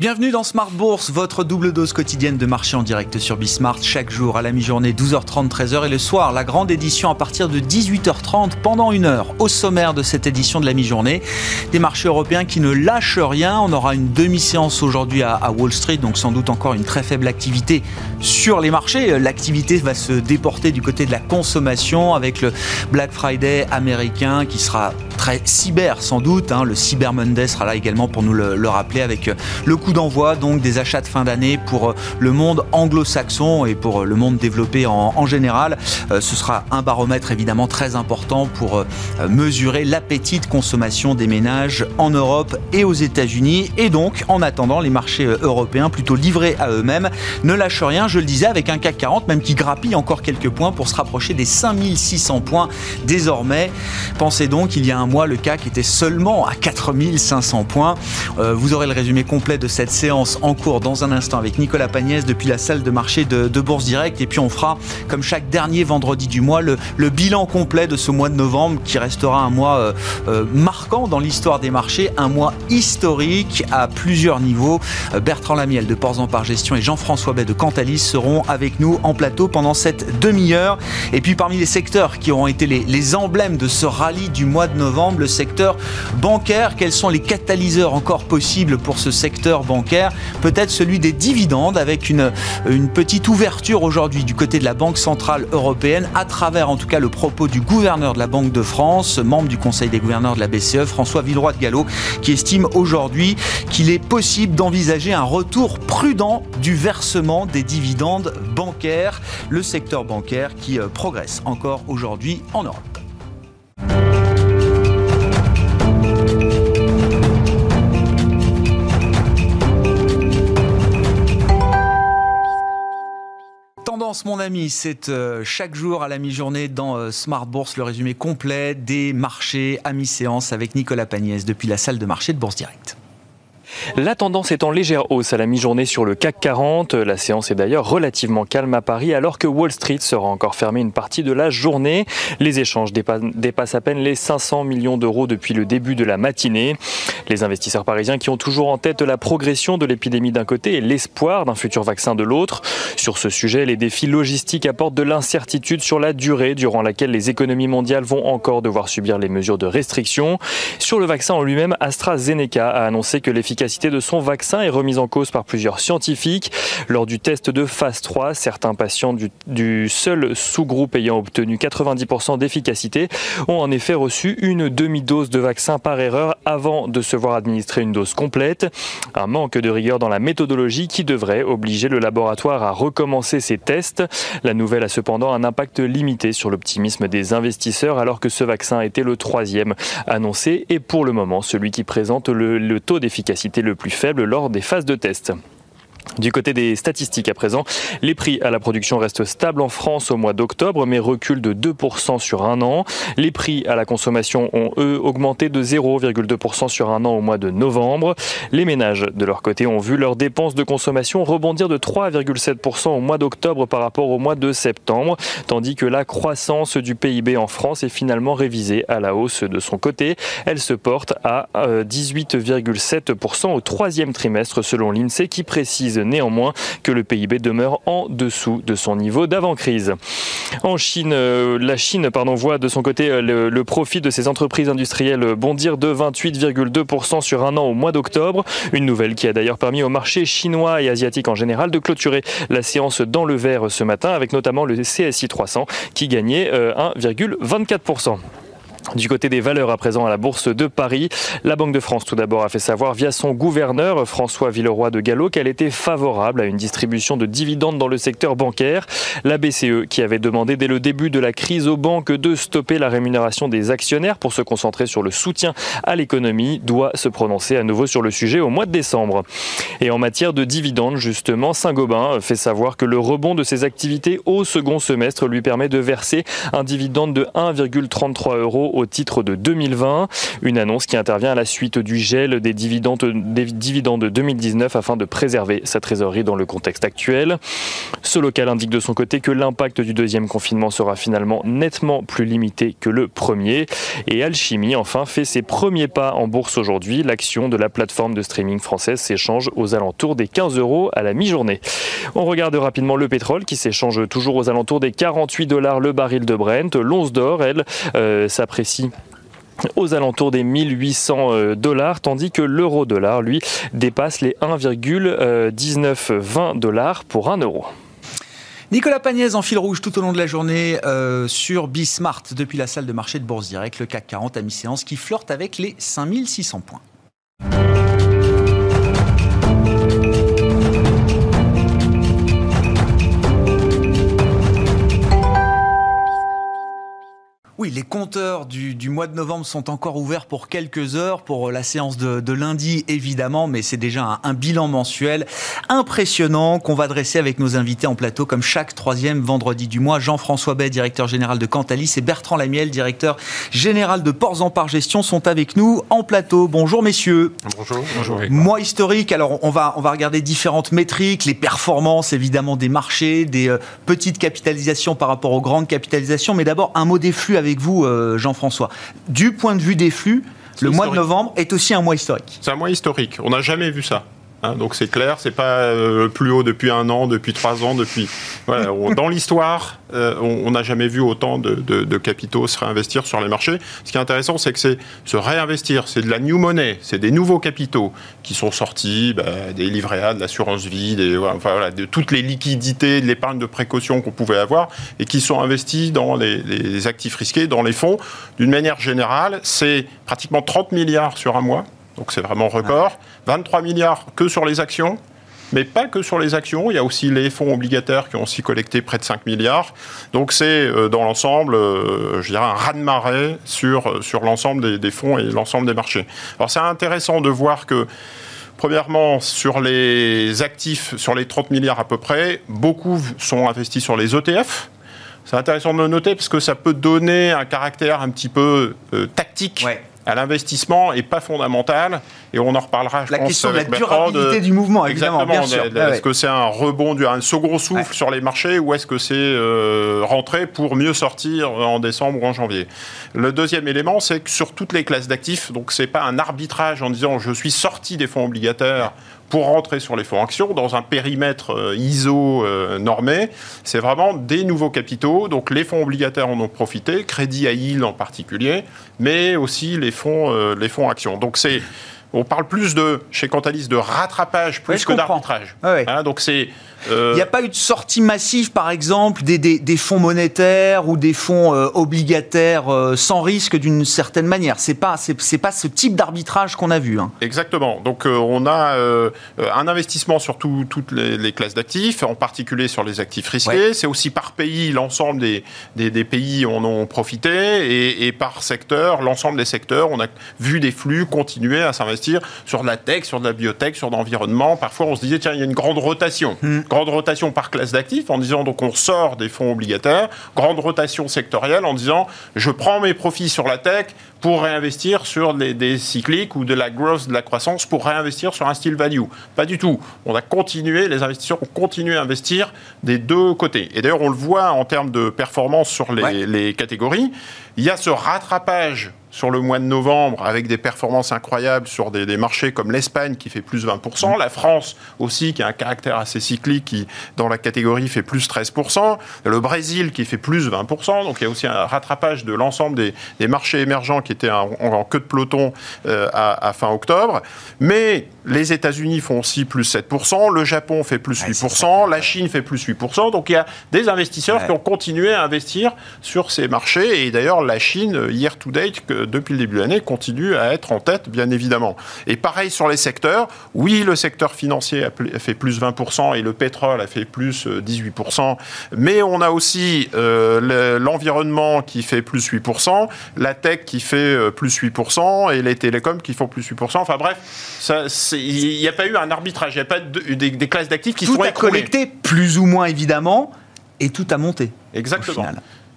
Bienvenue dans Smart Bourse, votre double dose quotidienne de marché en direct sur Bismart, chaque jour à la mi-journée 12h30, 13h et le soir, la grande édition à partir de 18h30 pendant une heure. Au sommaire de cette édition de la mi-journée, des marchés européens qui ne lâchent rien. On aura une demi-séance aujourd'hui à, Wall Street, donc sans doute encore une très faible activité sur les marchés. L'activité va se déporter du côté de la consommation avec le Black Friday américain qui sera très cyber sans doute. Hein. Le Cyber Monday sera là également pour nous le, le rappeler avec le coup d'envoi donc des achats de fin d'année pour euh, le monde anglo-saxon et pour euh, le monde développé en, général. Euh, ce sera un baromètre évidemment très important pour mesurer l'appétit de consommation des ménages en Europe et aux États-Unis. Et donc, en attendant, les marchés européens, plutôt livrés à eux-mêmes, ne lâchent rien, je le disais, avec un CAC 40 même qui grappille encore quelques points pour se rapprocher des 5600 points désormais. Pensez donc, il y a un mois, le CAC était seulement à 4500 points. vous aurez le résumé complet de cette séance en cours dans un instant avec Nicolas Pagnès depuis la salle de marché de, Bourse Direct. Et puis on fera, comme chaque dernier vendredi du mois, le, bilan complet de ce mois de novembre qui restera un mois euh, euh, marquant dans l'histoire des marchés, un mois historique à plusieurs niveaux. Euh, Bertrand Lamiel de Ports en Par Gestion et Jean-François Bay de Cantalis seront avec nous en plateau pendant cette demi-heure. Et puis parmi les secteurs qui auront été les emblèmes de ce rallye du mois de novembre, le secteur bancaire. Quels sont les catalyseurs encore possibles pour ce secteur bancaire, peut-être celui des dividendes avec une, une petite ouverture aujourd'hui du côté de la Banque Centrale Européenne à travers en tout cas le propos du gouverneur de la Banque de France, membre du Conseil des gouverneurs de la BCE, François Villeroy de Gallo, qui estime aujourd'hui qu'il est possible d'envisager un retour prudent du versement des dividendes bancaires, le secteur bancaire qui euh, progresse encore aujourd'hui en Europe. Mon ami, c'est euh, chaque jour à la mi-journée dans euh, Smart Bourse, le résumé complet des marchés à mi-séance avec Nicolas Pagnès depuis la salle de marché de Bourse Direct. La tendance est en légère hausse à la mi-journée sur le CAC 40. La séance est d'ailleurs relativement calme à Paris alors que Wall Street sera encore fermé une partie de la journée. Les échanges dépassent à peine les 500 millions d'euros depuis le début de la matinée. Les investisseurs parisiens qui ont toujours en tête la progression de l'épidémie d'un côté et l'espoir d'un futur vaccin de l'autre. Sur ce sujet, les défis logistiques apportent de l'incertitude sur la durée durant laquelle les économies mondiales vont encore devoir subir les mesures de restriction. Sur le vaccin en lui-même, AstraZeneca a annoncé que l'efficacité l'efficacité de son vaccin est remise en cause par plusieurs scientifiques. Lors du test de phase 3, certains patients du, seul sous-groupe ayant obtenu 90% d'efficacité ont en effet reçu une demi-dose de vaccin par erreur avant de se voir administrer une dose complète. Un manque de rigueur dans la méthodologie qui devrait obliger le laboratoire à recommencer ses tests. La nouvelle a cependant un impact limité sur l'optimisme des investisseurs alors que ce vaccin était le troisième annoncé et pour le moment celui qui présente le taux d'efficacité le plus faible lors des phases de test. Du côté des statistiques à présent, les prix à la production restent stables en France au mois d'octobre, mais reculent de 2% sur un an. Les prix à la consommation ont, eux, augmenté de 0,2% sur un an au mois de novembre. Les ménages, de leur côté, ont vu leurs dépenses de consommation rebondir de 3,7% au mois d'octobre par rapport au mois de septembre, tandis que la croissance du PIB en France est finalement révisée à la hausse de son côté. Elle se porte à 18,7% euh, au troisième trimestre selon l'INSEE qui précise néanmoins que le PIB demeure en dessous de son niveau d'avant-crise. En Chine, euh, la Chine pardon, voit de son côté euh, le, profit de ses entreprises industrielles bondir de 28,2% sur un an au mois d'octobre. Une nouvelle qui a d'ailleurs permis au marché chinois et asiatique en général de clôturer la séance dans le vert ce matin avec notamment le CSI 300 qui gagnait 1,24%. Du côté des valeurs à présent à la Bourse de Paris, la Banque de France tout d'abord a fait savoir via son gouverneur François Villeroy de Gallo qu'elle était favorable à une distribution de dividendes dans le secteur bancaire. La BCE qui avait demandé dès le début de la crise aux banques de stopper la rémunération des actionnaires pour se concentrer sur le soutien à l'économie doit se prononcer à nouveau sur le sujet au mois de décembre. Et en matière de dividendes justement, Saint-Gobain fait savoir que le rebond de ses activités au second semestre lui permet de verser un dividende de 1,33 euros au titre de 2020. Une annonce qui intervient à la suite du gel des dividendes, des dividendes de 2019 afin de préserver sa trésorerie dans le contexte actuel. Ce local indique de son côté que l'impact du deuxième confinement sera finalement nettement plus limité que le premier. Et Alchimie, enfin, fait ses premiers pas en bourse aujourd'hui. L'action de la plateforme de streaming française s'échange aux alentours des 15 euros à la mi-journée. On regarde rapidement le pétrole qui s'échange toujours aux alentours des 48 dollars le baril de Brent. L'once d'or, elle, euh, aux alentours des 1800 euh, dollars, tandis que l'euro dollar, lui, dépasse les 1,1920 dollars pour 1 euro. Nicolas Pagnès en fil rouge tout au long de la journée euh, sur Bismart depuis la salle de marché de Bourse Direct, le CAC 40 à mi-séance qui flirte avec les 5600 points. Oui, les compteurs du, mois de novembre sont encore ouverts pour quelques heures pour la séance de, lundi, évidemment, mais c'est déjà un, bilan mensuel impressionnant qu'on va dresser avec nos invités en plateau, comme chaque troisième vendredi du mois. Jean-François Bay, directeur général de Cantalis, et Bertrand Lamiel, directeur général de Ports en Par Gestion, sont avec nous en plateau. Bonjour, messieurs. Bonjour. Bonjour. Mois historique, alors on va, on va regarder différentes métriques, les performances évidemment des marchés, des euh, petites capitalisations par rapport aux grandes capitalisations, mais d'abord un mot des flux avec avec vous, euh, Jean-François. Du point de vue des flux, le mois de novembre est aussi un mois historique. C'est un mois historique. On n'a jamais vu ça. Hein, donc c'est clair, c'est pas euh, plus haut depuis un an, depuis trois ans, depuis. dans l'histoire, euh, on n'a jamais vu autant de, capitaux se réinvestir sur les marchés. Ce qui est intéressant, c'est que c'est se réinvestir, c'est de la new money, c'est des nouveaux capitaux qui sont sortis, bah, des livrets A, de l'assurance vie, de toutes les liquidités, de l'épargne de précaution qu'on pouvait avoir et qui sont investis dans les, les actifs risqués, dans les fonds. D'une manière générale, c'est pratiquement 30 milliards sur un mois donc c'est vraiment record. 23 milliards que sur les actions. Mais pas que sur les actions, il y a aussi les fonds obligataires qui ont aussi collecté près de 5 milliards. Donc c'est euh, dans l'ensemble, euh, je dirais, un raz-de-marée sur, euh, sur l'ensemble des, fonds et l'ensemble des marchés. Alors c'est intéressant de voir que Premièrement, sur les actifs, sur les 30 milliards à peu près, beaucoup sont investis sur les ETF. C'est intéressant de le noter parce que ça peut donner un caractère un petit peu tactique à l'investissement est pas fondamentale. Et on en reparlera, je la question de la durabilité du mouvement, évidemment. Est-ce que c'est un rebond, un second souffle sur les marchés ou est-ce que c'est euh, rentrer pour mieux sortir en décembre ou en janvier? Le deuxième élément, c'est que sur toutes les classes d'actifs, donc c'est pas un arbitrage en disant je suis sorti des fonds obligataires pour rentrer sur les fonds actions dans un périmètre euh, ISO euh, normé. C'est vraiment des nouveaux capitaux. Donc les fonds obligataires en ont profité, crédit à yield en particulier, mais aussi les fonds, euh, les fonds actions. Donc c'est on parle plus de, chez Cantalis, de rattrapage plus que d'arbitrage. Hein, donc c'est euh, Il n'y a pas eu de sortie massive, par exemple, des, fonds monétaires ou des fonds euh, obligataires euh, sans risque d'une certaine manière. C'est pas c'est pas ce type d'arbitrage qu'on a vu. Hein. Exactement. Donc on a un investissement sur toutes les, classes d'actifs, en particulier sur les actifs risqués. C'est aussi par pays, l'ensemble des, des, pays en ont profité et, et par secteur, l'ensemble des secteurs, on a vu des flux continuer à s'investir sur de la tech, sur de la biotech, sur l'environnement. Parfois on se disait tiens il y a une grande rotation. Hmm grande rotation par classe d'actifs en disant donc on sort des fonds obligataires, grande rotation sectorielle en disant je prends mes profits sur la tech pour réinvestir sur des, cycliques ou de la growth, de la croissance, pour réinvestir sur un style value. Pas du tout. On a continué, les investisseurs ont continué à investir des deux côtés. Et d'ailleurs, on le voit en termes de performance sur les, les catégories. Il y a ce rattrapage sur le mois de novembre avec des performances incroyables sur des, marchés comme l'Espagne qui fait plus 20%, la France aussi qui a un caractère assez cyclique qui dans la catégorie fait plus 13%, le Brésil qui fait plus 20%, donc il y a aussi un rattrapage de l'ensemble des, marchés émergents qui étaient en, queue de peloton euh, à, fin octobre. Mais les États-Unis font aussi plus 7%, le Japon fait plus 8%, la Chine fait plus 8%, donc il y a des investisseurs qui ont continué à investir sur ces marchés et d'ailleurs la Chine, year to date, que depuis le début de l'année, continue à être en tête, bien évidemment. Et pareil sur les secteurs. Oui, le secteur financier a fait plus 20% et le pétrole a fait plus 18%. Euh, Mais on a aussi euh, l'environnement qui fait plus 8%, la tech qui fait euh, plus 8% et les télécoms qui font plus 8%. Enfin bref, il n'y a pas eu un arbitrage, il n'y a pas des, classes d'actifs qui tout sont a collecté plus ou moins évidemment et tout a monté. Exactement.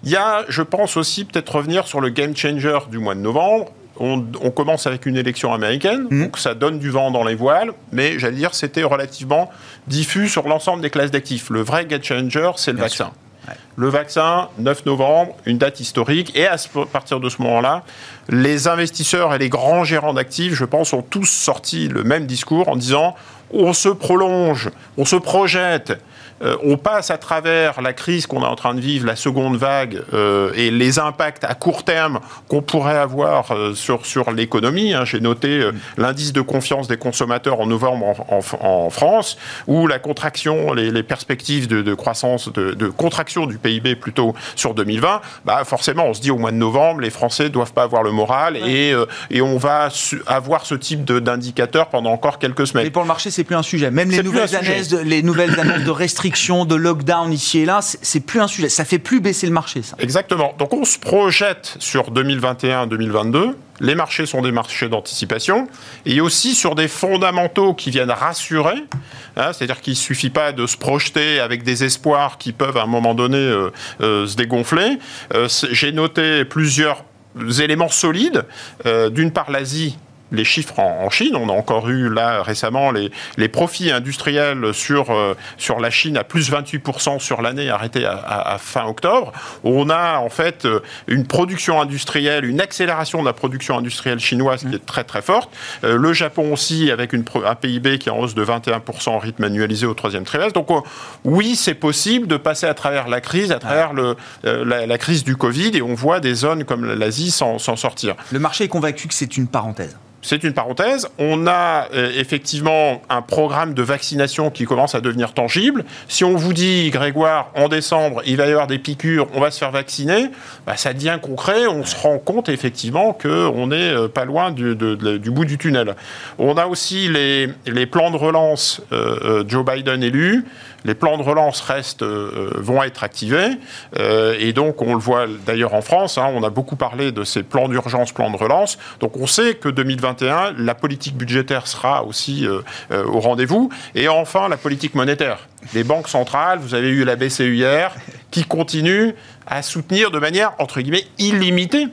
Il y a, je pense aussi, peut-être revenir sur le game changer du mois de novembre. On, commence avec une élection américaine, mmh. donc ça donne du vent dans les voiles, mais j'allais dire c'était relativement diffus sur l'ensemble des classes d'actifs. Le vrai game changer, c'est le vaccin. Le vaccin, 9 novembre, une date historique. Et à partir de ce moment-là, les investisseurs et les grands gérants d'actifs, je pense, ont tous sorti le même discours en disant on se prolonge, on se projette euh, on passe à travers la crise qu'on est en train de vivre, la seconde vague, euh, et les impacts à court terme qu'on pourrait avoir euh, sur, sur l'économie. Hein. J'ai noté l'indice de confiance des consommateurs en novembre en, France, où la contraction, les, perspectives de, croissance, de, contraction du PIB plutôt sur 2020, bah forcément, on se dit au mois de novembre, les Français ne doivent pas avoir le moral, et, et on va avoir ce type d'indicateurs pendant encore quelques semaines. Mais pour le marché, c'est plus un sujet. Même les nouvelles, annonces, les nouvelles annonces de restrictions de lockdown ici et là, c'est plus un sujet. Ça fait plus baisser le marché, ça. Exactement. Donc on se projette sur 2021-2022 les marchés sont des marchés d'anticipation, et aussi sur des fondamentaux qui viennent rassurer, hein, c'est-à-dire qu'il ne suffit pas de se projeter avec des espoirs qui peuvent à un moment donné euh, euh, se dégonfler. Euh, j'ai noté plusieurs éléments solides. D'une part, l'Asie les chiffres en, Chine. On a encore eu là récemment les, profits industriels sur, euh, sur la Chine à plus 28% sur l'année arrêtée à, fin octobre. On a en fait euh, une production industrielle, une accélération de la production industrielle chinoise qui est très très forte. Euh, le Japon aussi avec un PIB qui est en hausse de 21% en rythme annualisé au troisième trimestre. Donc oui, c'est possible de passer à travers la crise, à travers la, crise du Covid et on voit des zones comme l'Asie s'en sortir. Le marché est convaincu que c'est une parenthèse c'est une parenthèse. On a euh, effectivement un programme de vaccination qui commence à devenir tangible. Si on vous dit, Grégoire, en décembre, il va y avoir des piqûres, on va se faire vacciner, bah, ça devient concret. On se rend compte effectivement qu'on n'est euh, pas loin du, bout du tunnel. On a aussi les, plans de relance euh, Joe Biden élu les plans de relance restent, euh, vont être activés. Euh, et donc, on le voit d'ailleurs en France, hein, on a beaucoup parlé de ces plans d'urgence, plans de relance. Donc, on sait que 2021, la politique budgétaire sera aussi euh, au rendez-vous. Et enfin, la politique monétaire. Les banques centrales, vous avez eu la BCE hier, qui continue à soutenir de manière, illimitée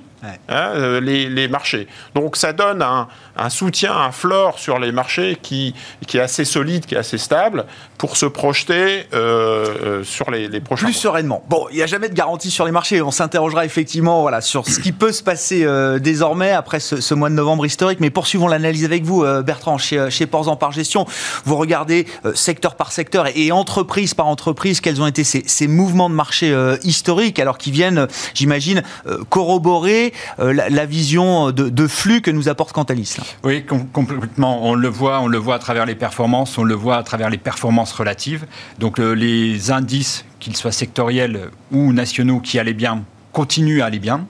hein, les, marchés. Donc ça donne un, soutien, un floor sur les marchés qui, qui, est assez solide, qui est assez stable, pour se projeter euh, euh, sur les, les prochains Plus sereinement. Bon, il n'y a jamais de garantie sur les marchés. On s'interrogera effectivement voilà, sur ce qui peut se passer euh, désormais après ce, mois de novembre historique. Mais poursuivons l'analyse avec vous, Bertrand, chez, chez Porzan par gestion. Vous regardez secteur par secteur et, entreprise par entreprise quels ont été ces, ces mouvements de marché historiques, alors qui viennent, j'imagine, corroborer la, vision de, de, flux que nous apporte Cantalis. Oui, complètement. On le voit, on le voit à travers les performances, on le voit à travers les performances relative. Donc euh, les indices, qu'ils soient sectoriels ou nationaux, qui allaient bien, continuent à aller bien.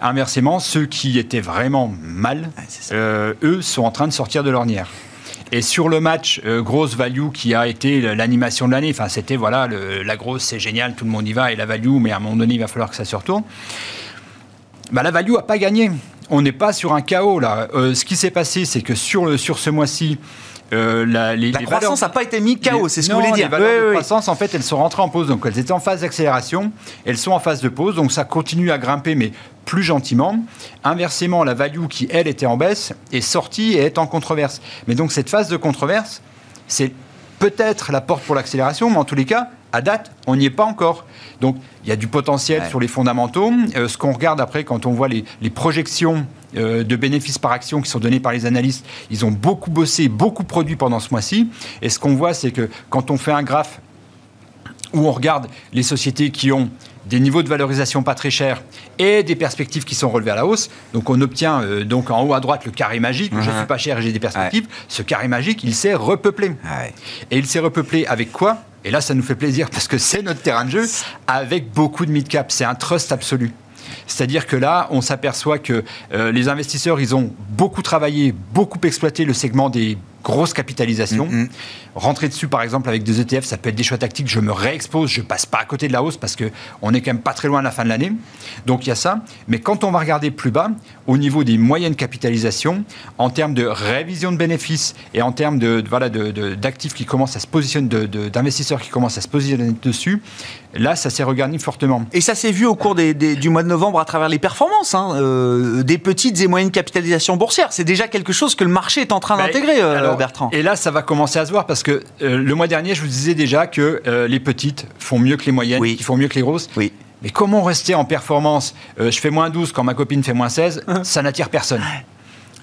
Inversement, ceux qui étaient vraiment mal, euh, eux, sont en train de sortir de l'ornière. Et sur le match euh, grosse value qui a été l'animation de l'année, enfin c'était voilà la grosse c'est génial, tout le monde y va et la value, mais à un moment donné il va falloir que ça se retourne. Bah, la value a pas gagné. On n'est pas sur un chaos là. ce qui s'est passé, c'est que sur, le, sur ce mois-ci, euh, la, croissance n'a pas été mise chaos, c'est ce que vous voulez dire. Les valeurs de croissance, en fait, elles sont rentrées en pause. Donc, elles étaient en phase d'accélération. Elles sont en phase de pause. Donc, ça continue à grimper, mais plus gentiment. Inversement, la value qui, elle, était en baisse, est sortie et est en controverse. Mais donc, cette phase de controverse, c'est peut-être la porte pour l'accélération, mais en tous les cas, à date, on n'y est pas encore. Donc, il y a du potentiel sur les fondamentaux. Euh, ce qu'on regarde après, quand on voit les, projections euh, de bénéfices par action qui sont données par les analystes, ils ont beaucoup bossé, beaucoup produit pendant ce mois-ci. Et ce qu'on voit, c'est que quand on fait un graphe où on regarde les sociétés qui ont des niveaux de valorisation pas très chers et des perspectives qui sont relevées à la hausse. Donc on obtient euh, donc en haut à droite le carré magique. Je suis pas cher et j'ai des perspectives. Ce carré magique, il s'est repeuplé. Et il s'est repeuplé avec quoi? Et là, ça nous fait plaisir parce que c'est notre terrain de jeu avec beaucoup de mid-cap. C'est un trust absolu. C'est-à-dire que là, on s'aperçoit que euh, les investisseurs, ils ont beaucoup travaillé, beaucoup exploité le segment des grosse capitalisation. Mm, mm. Rentrer dessus, par exemple, avec des ETF, ça peut être des choix tactiques. Je me réexpose, je passe pas à côté de la hausse parce que on est quand même pas très loin de la fin de l'année. Donc il y a ça. Mais quand on va regarder plus bas, au niveau des moyennes capitalisations, en termes de révision de bénéfices et en termes de, de- voilà de- de- d'actifs qui commencent à se positionner, d'investisseurs qui commencent à se positionner dessus, là, ça s'est regardé fortement. Et ça s'est vu au cours des- des- du mois de novembre à travers les performances hein, euh, des petites et moyennes capitalisations boursières. C'est déjà quelque chose que le marché est en train Bah, d'intégrer, euh, alors, Bertrand. Et là, ça va commencer à se voir parce que euh, le mois dernier, je vous disais déjà que euh, les petites font mieux que les moyennes, Oui. qui font mieux que les grosses. Oui. Mais comment rester en performance Euh, Je fais moins 12 quand ma copine fait moins 16, Hein. ça n'attire personne.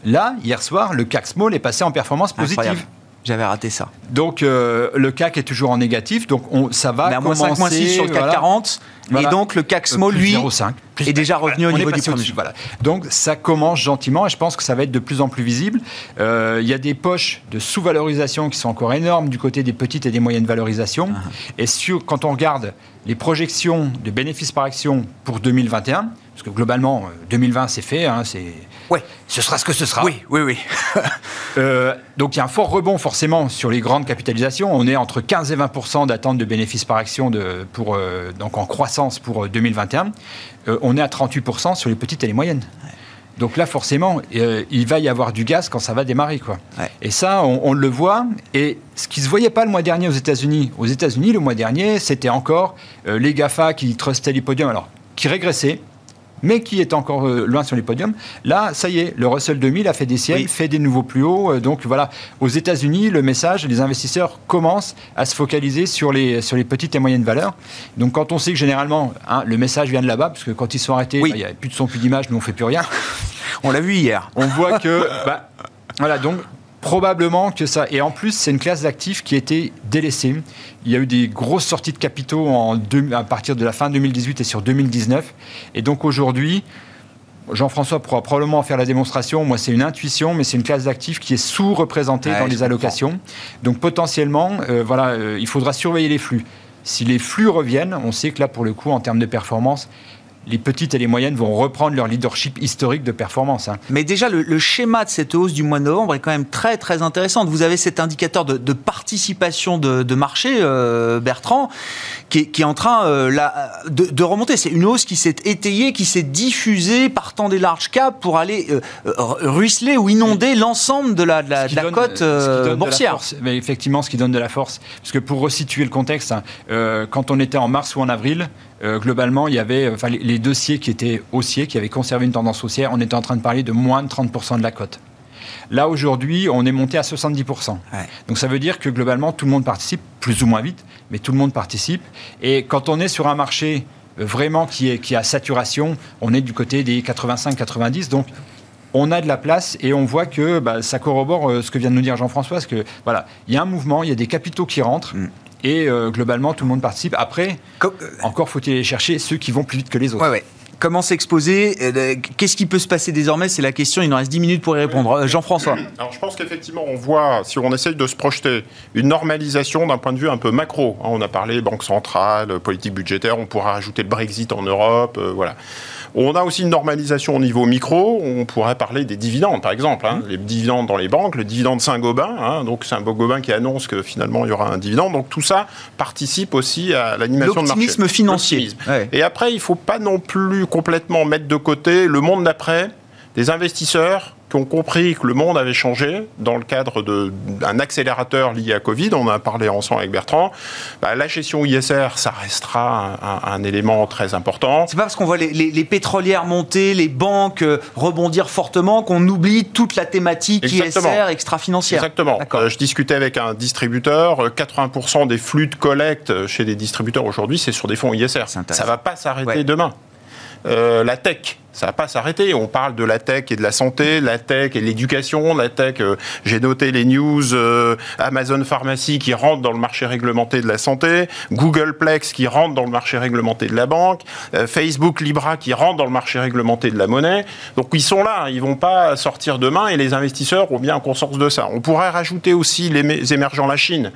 Là, hier soir, le CAC Small est passé en performance positive. Incroyable. J'avais raté ça. Donc euh, le CAC est toujours en négatif, donc on, ça va est à moins commencer. 5, moins 6 sur le CAC voilà. 40. Voilà. Et donc le CAC Small, lui, 0,5. Est déjà revenu au niveau du premier voilà. Donc ça commence gentiment et je pense que ça va être de plus en plus visible. Euh, Il y a des poches de sous-valorisation qui sont encore énormes du côté des petites et des moyennes valorisations. Ah. Et sur, quand on regarde les projections de bénéfices par action pour 2021, parce que globalement euh, 2020 c'est fait, hein, c'est, Ouais. ce sera ce que ce sera. Oui, oui, oui. Euh, donc il y a un fort rebond forcément sur les grandes capitalisations. On est entre 15 et 20% d'attente de bénéfices par action de, pour, euh, donc en croissance pour euh, 2021. Euh, on est à 38% sur les petites et les moyennes. Donc là, forcément, euh, il va y avoir du gaz quand ça va démarrer. Quoi. Ouais. Et ça, on, on le voit. Et ce qui ne se voyait pas le mois dernier aux États-Unis, aux États-Unis, le mois dernier, c'était encore euh, les GAFA qui trustaient les podiums, alors qui régressaient, mais qui étaient encore euh, loin sur les podiums. Là, ça y est, le Russell 2000 a fait des Oui. fait des nouveaux plus hauts. Euh, donc voilà, aux États-Unis, le message, les investisseurs commencent à se focaliser sur les, sur les petites et moyennes valeurs. Donc quand on sait que généralement, hein, le message vient de là-bas, parce que quand ils sont arrêtés, Oui. bah, il n'y a plus de son, plus d'image, nous on fait plus rien. On l'a vu hier. On voit que, bah, voilà, donc probablement que ça. Et en plus, c'est une classe d'actifs qui a été délaissée. Il y a eu des grosses sorties de capitaux en deux- à partir de la fin 2018 et sur 2019. Et donc aujourd'hui, Jean-François pourra probablement en faire la démonstration. Moi, c'est une intuition, mais c'est une classe d'actifs qui est sous-représentée Ouais, dans les allocations. Donc potentiellement, euh, voilà, euh, il faudra surveiller les flux. Si les flux reviennent, on sait que là, pour le coup, en termes de performance, les petites et les moyennes vont reprendre leur leadership historique de performance. hein. Mais déjà, le, le schéma de cette hausse du mois de novembre est quand même très très intéressant. Vous avez cet indicateur de, de participation de, de marché, euh, Bertrand, qui est, qui est en train euh, de, de remonter. C'est une hausse qui s'est étayée, qui s'est diffusée partant des large caps pour aller euh, ruisseler ou inonder l'ensemble de la, la, la donne- cote la boursière. force. Mais effectivement, ce qui donne de la force. Parce que pour resituer le contexte, hein, quand on était en mars ou en avril, euh, globalement, il y avait enfin, les, dossiers qui étaient haussiers, qui avaient conservé une tendance haussière, on était en train de parler de moins de 30% de la cote. Là, aujourd'hui, on est monté à 70%. Ouais. Donc ça veut dire que globalement, tout le monde participe, plus ou moins vite, mais tout le monde participe. Et quand on est sur un marché euh, vraiment qui est, qui à saturation, on est du côté des 85-90. Donc on a de la place et on voit que bah, ça corrobore euh, ce que vient de nous dire Jean-François, parce que voilà, il y a un mouvement, il y a des capitaux qui rentrent. Mm. Et euh, globalement, tout le monde participe. Après, Co- encore faut-il aller chercher ceux qui vont plus vite que les autres. Ouais, ouais. Comment s'exposer Euh, Qu'est-ce qui peut se passer désormais? C'est la question. Il nous reste 10 minutes pour y répondre. Euh, Jean-François. Alors je pense qu'effectivement, on voit, si on essaye de se projeter, une normalisation d'un point de vue un peu macro. Hein, On a parlé banque centrale, politique budgétaire, on pourra ajouter le Brexit en Europe, euh, voilà. On a aussi une normalisation au niveau micro. On pourrait parler des dividendes, par exemple. hein. Les dividendes dans les banques, le dividende Saint-Gobain. hein. donc c'est un Gobain qui annonce que finalement il y aura un dividende. Donc tout ça participe aussi à l'animation de marché. L'optimisme financier. Ouais. Et après, il ne faut pas non plus complètement mettre de côté le monde d'après, des investisseurs qui ont compris que le monde avait changé dans le cadre d'un accélérateur lié à Covid. On en a parlé ensemble avec Bertrand. Bah, la gestion ISR, ça restera un, un- un élément très important. C'est pas parce qu'on voit les, les- les pétrolières monter, les banques euh, rebondir fortement qu'on oublie toute la thématique Exactement. ISR extra-financière. Exactement. Euh, je discutais avec un distributeur. euh, 80% des flux de collecte chez les distributeurs aujourd'hui, c'est sur des fonds ISR. Ça va pas s'arrêter Ouais. demain. Euh, la tech, ça va pas s'arrêter. On parle de la tech et de la santé, la tech et l'éducation, la tech. euh, J'ai noté les news euh, Amazon Pharmacie qui rentre dans le marché réglementé de la santé, Google Plex qui rentre dans le marché réglementé de la banque, euh, Facebook Libra qui rentre dans le marché réglementé de la monnaie. Donc ils sont là, ils vont pas sortir demain et les investisseurs ont bien conscience de ça. On pourrait rajouter aussi les émergents la Chine.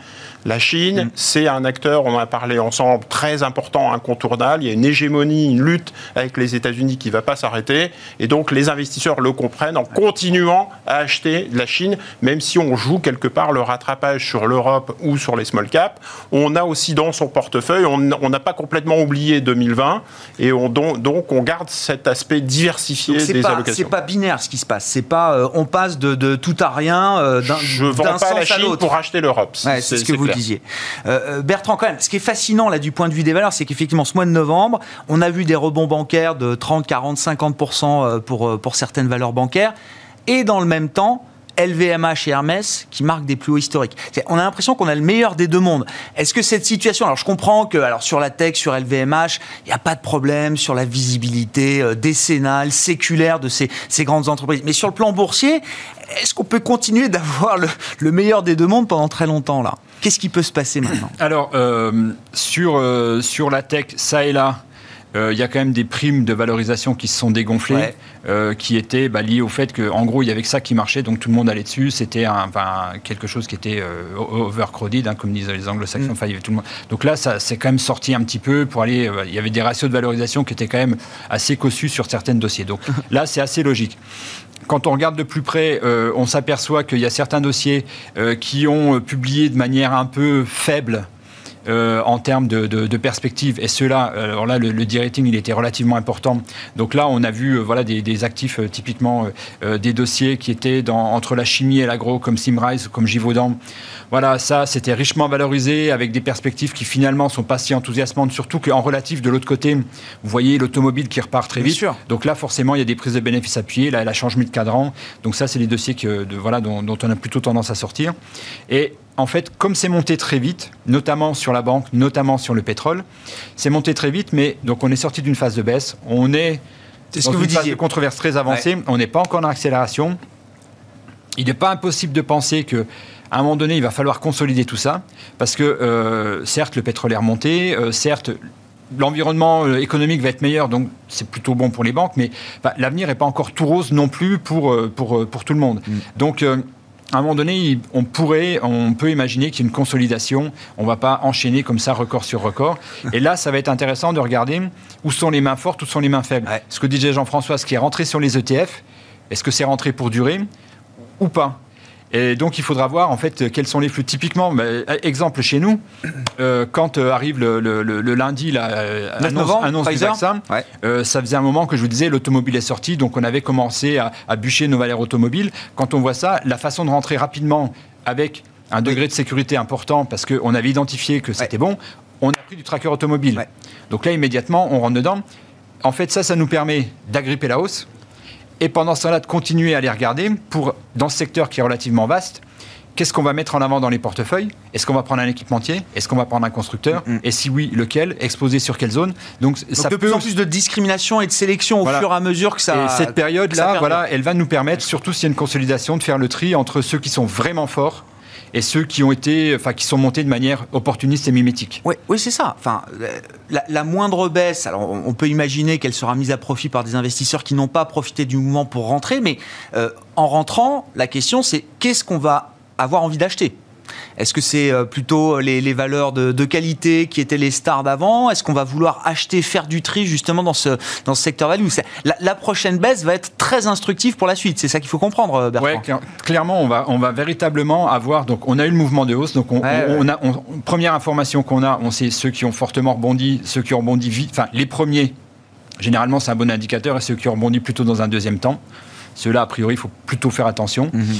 La Chine, mm. c'est un acteur, on en a parlé ensemble, très important, incontournable. Il y a une hégémonie, une lutte avec les États-Unis qui ne va pas s'arrêter. Et donc, les investisseurs le comprennent en continuant à acheter de la Chine, même si on joue quelque part le rattrapage sur l'Europe ou sur les small caps. On a aussi dans son portefeuille, on n'a pas complètement oublié 2020, et on, donc, on garde cet aspect diversifié des pas, allocations. C'est pas binaire ce qui se passe. C'est pas euh, on passe de, tout à rien euh, d'un Je vends pas la Chine pour acheter l'Europe. c'est ce que vous disiez. Euh, Bertrand, quand même, ce qui est fascinant là du point de vue des valeurs, c'est qu'effectivement ce mois de novembre, on a vu des rebonds bancaires de 30, 40, 50% pour, pour certaines valeurs bancaires, et dans le même temps, LVMH et Hermès qui marquent des plus hauts historiques. On a l'impression qu'on a le meilleur des deux mondes. Est-ce que cette situation, alors je comprends que alors sur la tech, sur LVMH, il n'y a pas de problème sur la visibilité euh, décennale, séculaire de ces, ces, grandes entreprises, mais sur le plan boursier, est-ce qu'on peut continuer d'avoir le, meilleur des deux mondes pendant très longtemps là? Qu'est-ce qui peut se passer maintenant? Alors euh, euh, sur la tech, ça et là. Euh, il y a quand même des primes de valorisation qui se sont dégonflées, euh, qui étaient bah, liées au fait qu'en gros, il y avait que ça qui marchait, donc tout le monde allait dessus. C'était quelque chose qui était euh, overcrowded, hein, comme disent les anglo-saxons. Mm. tout le monde. Donc là, ça s'est quand même sorti un petit peu pour aller. il y avait des ratios de valorisation qui étaient quand même assez cossus sur certains dossiers. Donc là, c'est assez logique quand on regarde de plus près, on s'aperçoit qu'il y a certains dossiers qui ont publié de manière un peu faible euh, en termes de, de, perspective. Et cela, euh, alors là, le, le il était relativement important. Donc là, on a vu euh, voilà, des, actifs typiquement des dossiers qui étaient dans, entre la chimie et l'agro, comme Simrise, comme Givaudan. Voilà, ça, c'était richement valorisé avec des perspectives qui finalement sont pas si enthousiasmantes, surtout qu'en relatif, de l'autre côté, vous voyez l'automobile qui repart très vite. Donc là, forcément, il y a des prises de bénéfices appuyées. Là, elle a changé de cadran. Donc ça, c'est des dossiers que, de, voilà, dont, dont on a plutôt tendance à sortir. Et en fait, comme c'est monté très vite, notamment sur la banque, notamment sur le pétrole, c'est monté très vite, mais donc on est sorti d'une phase de baisse, on est, dans ce que une phase de controverse très avancée, on n'est pas encore en accélération. Il n'est pas impossible de penser que à un moment donné, il va falloir consolider tout ça, parce que euh, certes, le pétrole est remonté, euh, certes, l'environnement euh, économique va être meilleur, donc c'est plutôt bon pour les banques, mais bah, l'avenir n'est pas encore tout rose non plus pour, pour, pour tout le monde. Mm. Donc, à un moment donné, on pourrait, on peut imaginer qu'il y a une consolidation. On ne va pas enchaîner comme ça record sur record. Et là, ça va être intéressant de regarder où sont les mains fortes, où sont les mains faibles. Ce que disait Jean-François, ce qui est rentré sur les ETF, est-ce que c'est rentré pour durer ou pas? Et donc, il faudra voir, en fait, quels sont les flux. Typiquement, bah, exemple chez nous, euh, quand euh, arrive le, lundi, la euh, annonce, du vaccin, ça faisait un moment que je vous disais, l'automobile est sortie, donc on avait commencé à, bûcher nos valeurs automobiles. Quand on voit ça, la façon de rentrer rapidement avec un degré de sécurité important, parce qu'on avait identifié que c'était bon, on a pris du tracker automobile. Donc là, immédiatement, on rentre dedans. En fait, ça, ça nous permet d'agripper la hausse et pendant ce temps-là de continuer à les regarder pour, dans ce secteur qui est relativement vaste, Qu'est-ce qu'on va mettre en avant dans les portefeuilles? Est-ce qu'on va prendre un équipementier? Est-ce qu'on va prendre un constructeur? Mm, mm. Et si oui, lequel? Exposé sur quelle zone? Donc, ça de peut... plus en plus de discrimination et de sélection au fur et à mesure que ça. Et cette période-là, voilà, elle va nous permettre, surtout s'il y a une consolidation, de faire le tri entre ceux qui sont vraiment forts et ceux qui ont été, enfin, qui sont montés de manière opportuniste et mimétique. Oui, oui c'est ça. La, moindre baisse, alors on, peut imaginer qu'elle sera mise à profit par des investisseurs qui n'ont pas profité du mouvement pour rentrer, mais euh, en rentrant, la question c'est qu'est-ce qu'on va avoir envie d'acheter? Est-ce que c'est euh, plutôt les, valeurs de, qualité qui étaient les stars d'avant? Est-ce qu'on va vouloir acheter, faire du tri justement dans ce, dans ce secteur value la, la, prochaine baisse va être très instructive pour la suite. C'est ça qu'il faut comprendre, euh, Bertrand. Oui, clairement, on va, on va véritablement avoir. Donc, on a eu le mouvement de hausse. Donc, on, a première information qu'on a, on sait ceux qui ont fortement rebondi, ceux qui ont rebondi vite. Enfin, les premiers. Généralement, c'est un bon indicateur, et ceux qui ont rebondi plutôt dans un deuxième temps. Ceux-là, a priori, il faut plutôt faire attention. Mhm.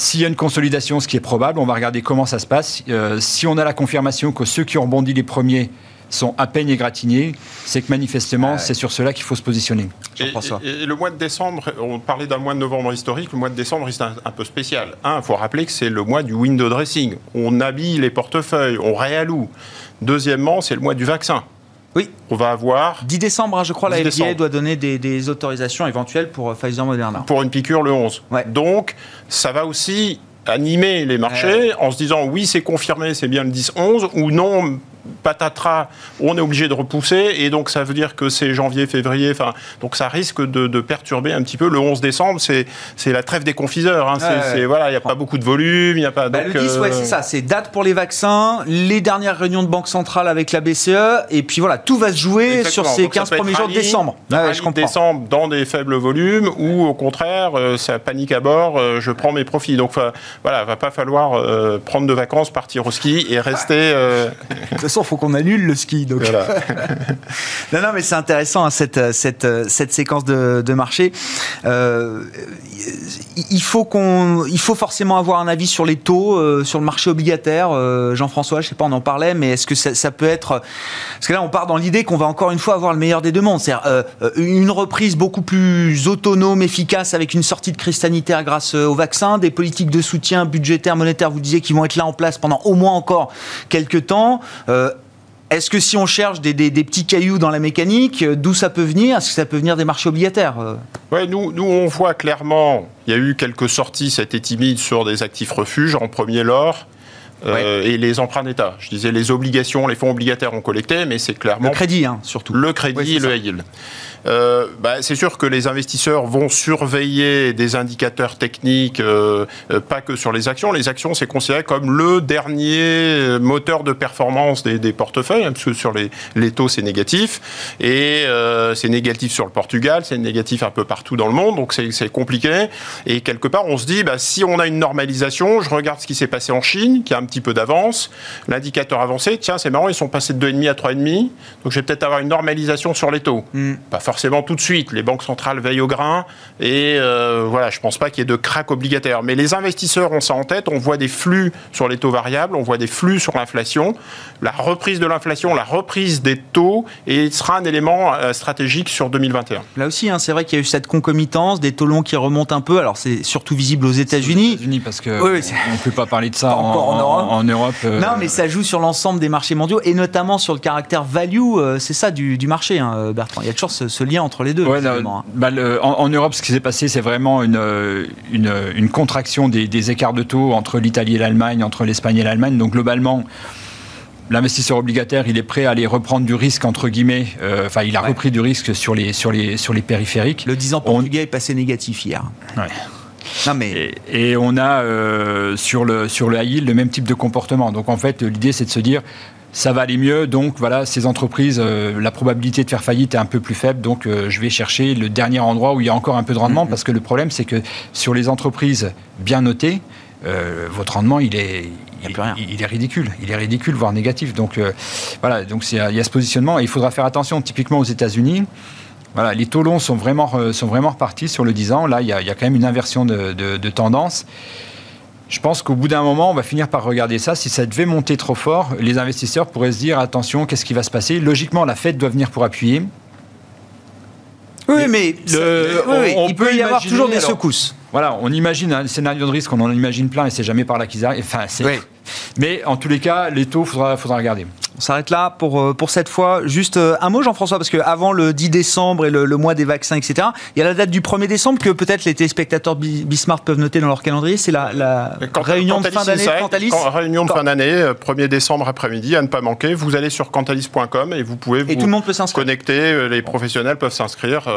S'il y a une consolidation, ce qui est probable, on va regarder comment ça se passe. Euh, si on a la confirmation que ceux qui ont rebondi les premiers sont à peine égratignés, c'est que manifestement, c'est sur cela qu'il faut se positionner. Et, et, le mois de décembre, on parlait d'un mois de novembre historique, le mois de décembre reste un, peu spécial. Un, il faut rappeler que c'est le mois du window dressing. On habille les portefeuilles, on réalloue. Deuxièmement, c'est le mois du vaccin. Oui. On va avoir. 10 décembre, hein, je crois, la FDA doit donner des, autorisations éventuelles pour euh, Pfizer Moderna. Pour une piqûre le 11. Donc, ça va aussi animer les marchés en se disant oui, c'est confirmé, c'est bien le 10-11, ou non, patatras, on est obligé de repousser. Et donc, ça veut dire que c'est janvier, février. Enfin, donc, ça risque de, perturber un petit peu. Le 11 décembre, c'est la trêve des confiseurs. Hein. voilà, il n'y a pas beaucoup de volume. Il y a pas. Bah, le 10, ouais, c'est ça. C'est date pour les vaccins, les dernières réunions de banque centrale avec la BCE. Et puis voilà, tout va se jouer sur ces 15 premiers jours de décembre. je comprends. décembre dans des faibles volumes ou au contraire, ça panique à bord, je prends mes profits. Donc, voilà, va pas falloir euh, prendre de vacances, partir au ski et rester. Euh, de toute façon, il faut qu'on annule le ski. Donc. non, non, mais c'est intéressant hein, cette, cette, cette séquence de, de marché. Euh, il faut qu'on, il faut forcément avoir un avis sur les taux, sur le marché obligataire. Jean-François, je sais pas, on en parlait, mais est-ce que ça, ça, peut être Parce que là, on part dans l'idée qu'on va encore une fois avoir le meilleur des deux mondes, c'est-à-dire une reprise beaucoup plus autonome, efficace, avec une sortie de crise sanitaire grâce au vaccin, des politiques de soutien budgétaire, monétaire, vous disiez qu'ils vont être là en place pendant au moins encore quelques temps. Euh, est-ce que si on cherche des, petits cailloux dans la mécanique, euh, d'où ça peut venir? Est-ce que ça peut venir des marchés obligataires euh? Oui, nous, nous, on voit clairement, il y a eu quelques sorties, c'était timide, sur des actifs refuges. En premier, l'or. et les emprunts d'État. Je disais les obligations, les fonds obligataires ont collecté, mais c'est clairement... Le crédit, hein, surtout. Le crédit et le high yield. Euh, bah, c'est sûr que les investisseurs vont surveiller des indicateurs techniques, euh, euh, pas que sur les actions. Les actions, c'est considéré comme le dernier moteur de performance des, portefeuilles, hein, parce que sur les, les taux, c'est négatif. Et c'est négatif sur le Portugal, c'est négatif un peu partout dans le monde, donc c'est compliqué. Et quelque part, on se dit, bah, si on a une normalisation, je regarde ce qui s'est passé en Chine, qui a un petit peu d'avance, l'indicateur avancé, tiens, c'est marrant, ils sont passés de 2,5 à 3,5, donc je vais peut-être avoir une normalisation sur les taux. Mm forcément tout de suite. Les banques centrales veillent au grain et euh, voilà, je pense pas qu'il y ait de crack obligataire. Mais les investisseurs ont ça en tête. On voit des flux sur les taux variables, on voit des flux sur l'inflation. La reprise de l'inflation, la reprise des taux et sera un élément euh, stratégique sur 2021. Là aussi, hein, c'est vrai qu'il y a eu cette concomitance, des taux longs qui remontent un peu. Alors c'est surtout visible aux États-Unis. États-Unis parce que on ne peut pas parler de ça en, Europe. Euh. Non, mais ça joue sur l'ensemble des marchés mondiaux et notamment sur le caractère value. c'est ça du, marché, hein, Bertrand. Il y a toujours ce ce lien entre les deux. Hein. Bah, en, Europe, ce qui s'est passé, c'est vraiment une, une, contraction des, écarts de taux entre l'Italie et l'Allemagne, entre l'Espagne et l'Allemagne. Donc globalement, l'investisseur obligataire, il est prêt à aller reprendre du risque, entre guillemets. Euh, enfin, il a repris du risque sur les, sur les, sur les périphériques. Le 10 ans portugais est passé négatif hier. Non, mais... et, on a euh, sur, le, sur le high yield le même type de comportement. Donc en fait, l'idée, c'est de se dire ça va aller mieux. Donc voilà, ces entreprises, euh, la probabilité de faire faillite est un peu plus faible. Donc euh, je vais chercher le dernier endroit où il y a encore un peu de rendement. Mm-hmm. Parce que le problème, c'est que sur les entreprises bien notées, votre rendement, il est, il, est ridicule. Il est ridicule, voire négatif. Donc voilà, donc il y a ce positionnement. Et il faudra faire attention. Typiquement aux États-Unis, voilà, les taux longs sont vraiment, sont vraiment repartis sur le 10 ans. Là, il y a, quand même une inversion de, de tendance. Je pense qu'au bout d'un moment, on va finir par regarder ça. Si ça devait monter trop fort, les investisseurs pourraient se dire attention, qu'est-ce qui va se passer? Logiquement, la Fed doit venir pour appuyer. Oui, mais il peut y avoir toujours des secousses. Voilà, on imagine un scénario de risque, on en imagine plein et c'est jamais par là qu'ils arrivent. Enfin, Mais en tous les cas, les taux, il faudra, faudra regarder. On s'arrête là pour, euh, pour cette fois. Juste euh, un mot, Jean-François, parce qu'avant le 10 décembre et le, mois des vaccins, etc., il y a la date du 1er décembre que peut-être les téléspectateurs Bismart peuvent noter dans leur calendrier. C'est la, la réunion de fin d'année Cantalis Réunion de fin d'année, 1er décembre après-midi, à ne pas manquer. Vous allez sur cantalis.com et vous pouvez vous et tout le monde peut connecter. Euh, les professionnels peuvent s'inscrire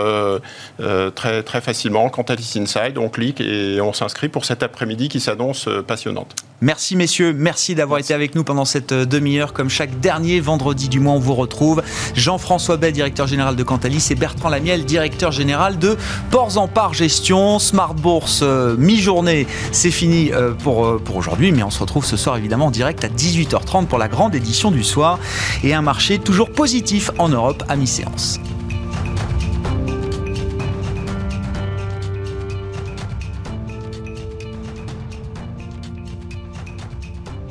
très, très facilement. Cantalis Inside, on clique et on s'inscrit pour cet après-midi qui s'annonce passionnante. Merci messieurs, merci d'avoir été avec nous pendant cette demi-heure comme chaque dernier vendredi du mois. On vous retrouve. Jean-François Bay, directeur général de Cantalis, et Bertrand Lamiel, directeur général de Ports en Part Gestion. Smart Bourse, euh, mi-journée, c'est fini euh, pour, euh, pour aujourd'hui, mais on se retrouve ce soir évidemment en direct à 18h30 pour la grande édition du soir et un marché toujours positif en Europe à mi-séance.